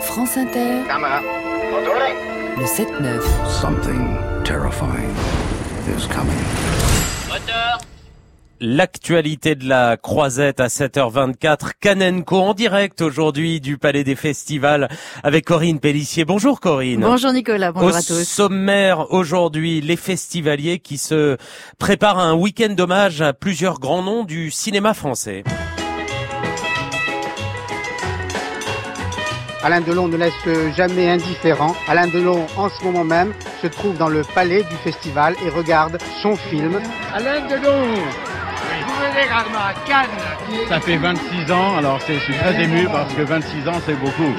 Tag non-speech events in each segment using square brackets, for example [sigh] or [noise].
France Inter, le 7-9. Something terrifying is coming. L'actualité de la croisette à 7h24, Canenco en direct aujourd'hui du Palais des Festivals avec Corinne Pellissier. Bonjour Corinne. Bonjour Nicolas, bonjour Au à tous. sommaire aujourd'hui, les festivaliers qui se préparent à un week-end d'hommage à plusieurs grands noms du cinéma français. Alain Delon ne laisse jamais indifférent. Alain Delon, en ce moment même, se trouve dans le palais du festival et regarde son film. Alain Delon Vous venez rarement à Cannes Ça fait 26 ans, alors c'est- je suis très ému parce que 26 ans c'est beaucoup.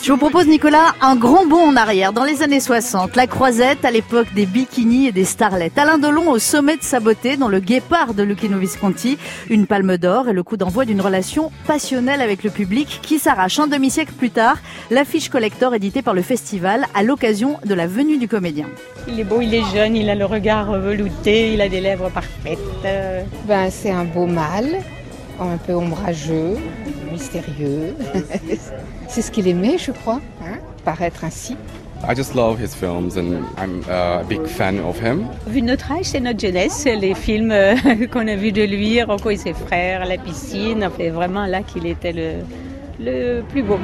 Je vous propose Nicolas un grand bond en arrière dans les années 60. La croisette à l'époque des bikinis et des starlettes. Alain Delon au sommet de sa beauté dans le guépard de Lucchino Visconti. Une palme d'or et le coup d'envoi d'une relation passionnelle avec le public qui s'arrache un demi-siècle plus tard. L'affiche collector éditée par le festival à l'occasion de la venue du comédien. Il est beau, il est jeune, il a le regard velouté, il a des lèvres parfaites. Ben, c'est un beau mâle, un peu ombrageux, mystérieux. [laughs] c'est ce qu'il aimait, je crois, hein, paraître ainsi. I just love his films and I'm a big fan of him. Vu notre âge, c'est notre jeunesse, les films euh, [laughs] qu'on a vus de lui, Rocco et ses frères, la piscine, c'est vraiment là qu'il était le, le plus beau.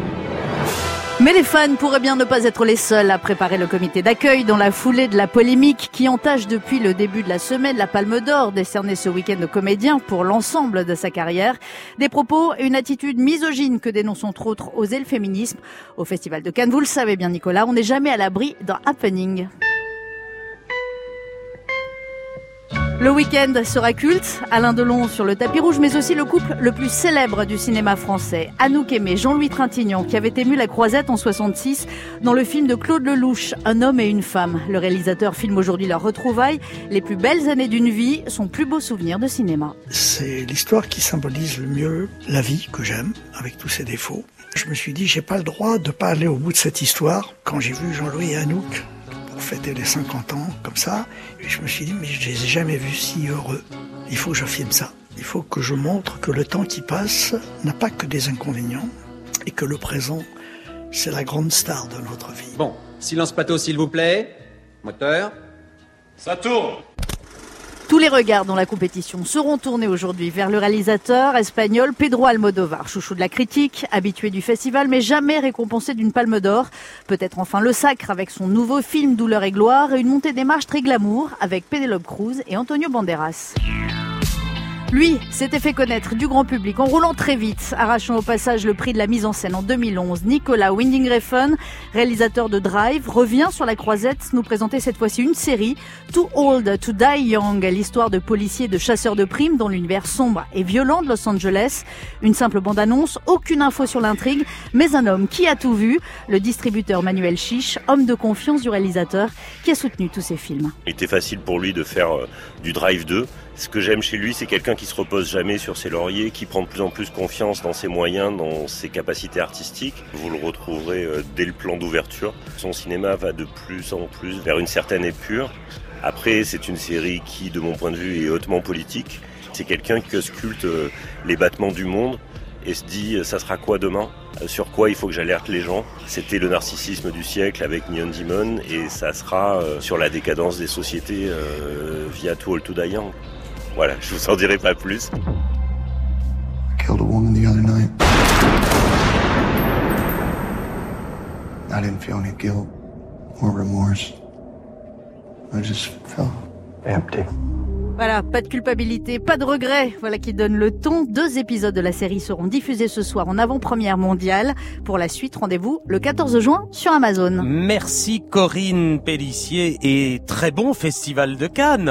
Mais les fans pourraient bien ne pas être les seuls à préparer le comité d'accueil dans la foulée de la polémique qui entache depuis le début de la semaine la Palme d'Or décernée ce week-end au comédien pour l'ensemble de sa carrière. Des propos et une attitude misogyne que dénonce entre autres Oser le féminisme. Au Festival de Cannes, vous le savez bien Nicolas, on n'est jamais à l'abri d'un happening. Le week-end sera culte, Alain Delon sur le tapis rouge, mais aussi le couple le plus célèbre du cinéma français, Anouk Aimé, Jean-Louis Trintignant, qui avait ému la croisette en 66 dans le film de Claude Lelouch, Un homme et une femme. Le réalisateur filme aujourd'hui leur retrouvailles, les plus belles années d'une vie, son plus beau souvenir de cinéma. C'est l'histoire qui symbolise le mieux la vie que j'aime, avec tous ses défauts. Je me suis dit, j'ai pas le droit de pas aller au bout de cette histoire. Quand j'ai vu Jean-Louis et Anouk pour fêter les 50 ans, comme ça, et je me suis dit, mais je les ai jamais vus si heureux. Il faut que je filme ça. Il faut que je montre que le temps qui passe n'a pas que des inconvénients, et que le présent, c'est la grande star de notre vie. Bon, silence plateau s'il vous plaît. Moteur. Ça tourne Tous les regards dans la compétition seront tournés aujourd'hui vers le réalisateur espagnol Pedro Almodovar, chouchou de la critique, habitué du festival, mais jamais récompensé d'une palme d'or. Peut-être enfin le sacre avec son nouveau film Douleur et gloire et une montée des marches très glamour avec Penelope Cruz et Antonio Banderas. Lui s'était fait connaître du grand public en roulant très vite, arrachant au passage le prix de la mise en scène en 2011. Nicolas Winding Refn, réalisateur de Drive, revient sur la croisette nous présenter cette fois-ci une série, Too Old to Die Young, l'histoire de policiers et de chasseurs de primes dans l'univers sombre et violent de Los Angeles. Une simple bande-annonce, aucune info sur l'intrigue, mais un homme qui a tout vu, le distributeur Manuel Chiche, homme de confiance du réalisateur, qui a soutenu tous ses films. Il était facile pour lui de faire euh, du Drive 2. Ce que j'aime chez lui, c'est quelqu'un qui se repose jamais sur ses lauriers, qui prend de plus en plus confiance dans ses moyens, dans ses capacités artistiques. Vous le retrouverez euh, dès le plan d'ouverture. Son cinéma va de plus en plus vers une certaine épure. Après, c'est une série qui, de mon point de vue, est hautement politique. C'est quelqu'un qui sculpte euh, les battements du monde et se dit euh, ça sera quoi demain? Sur quoi il faut que j'alerte les gens? C'était le narcissisme du siècle avec Neon Demon et ça sera sur la décadence des sociétés via Too Old to Die Young. Voilà, je vous en dirai pas plus. Killed a woman the other night. I didn't feel any guilt or remorse. I just felt empty. Voilà, pas de culpabilité, pas de regret. Voilà qui donne le ton. Deux épisodes de la série seront diffusés ce soir en avant-première mondiale. Pour la suite, rendez-vous le 14 juin sur Amazon. Merci Corinne Pellissier et très bon festival de Cannes.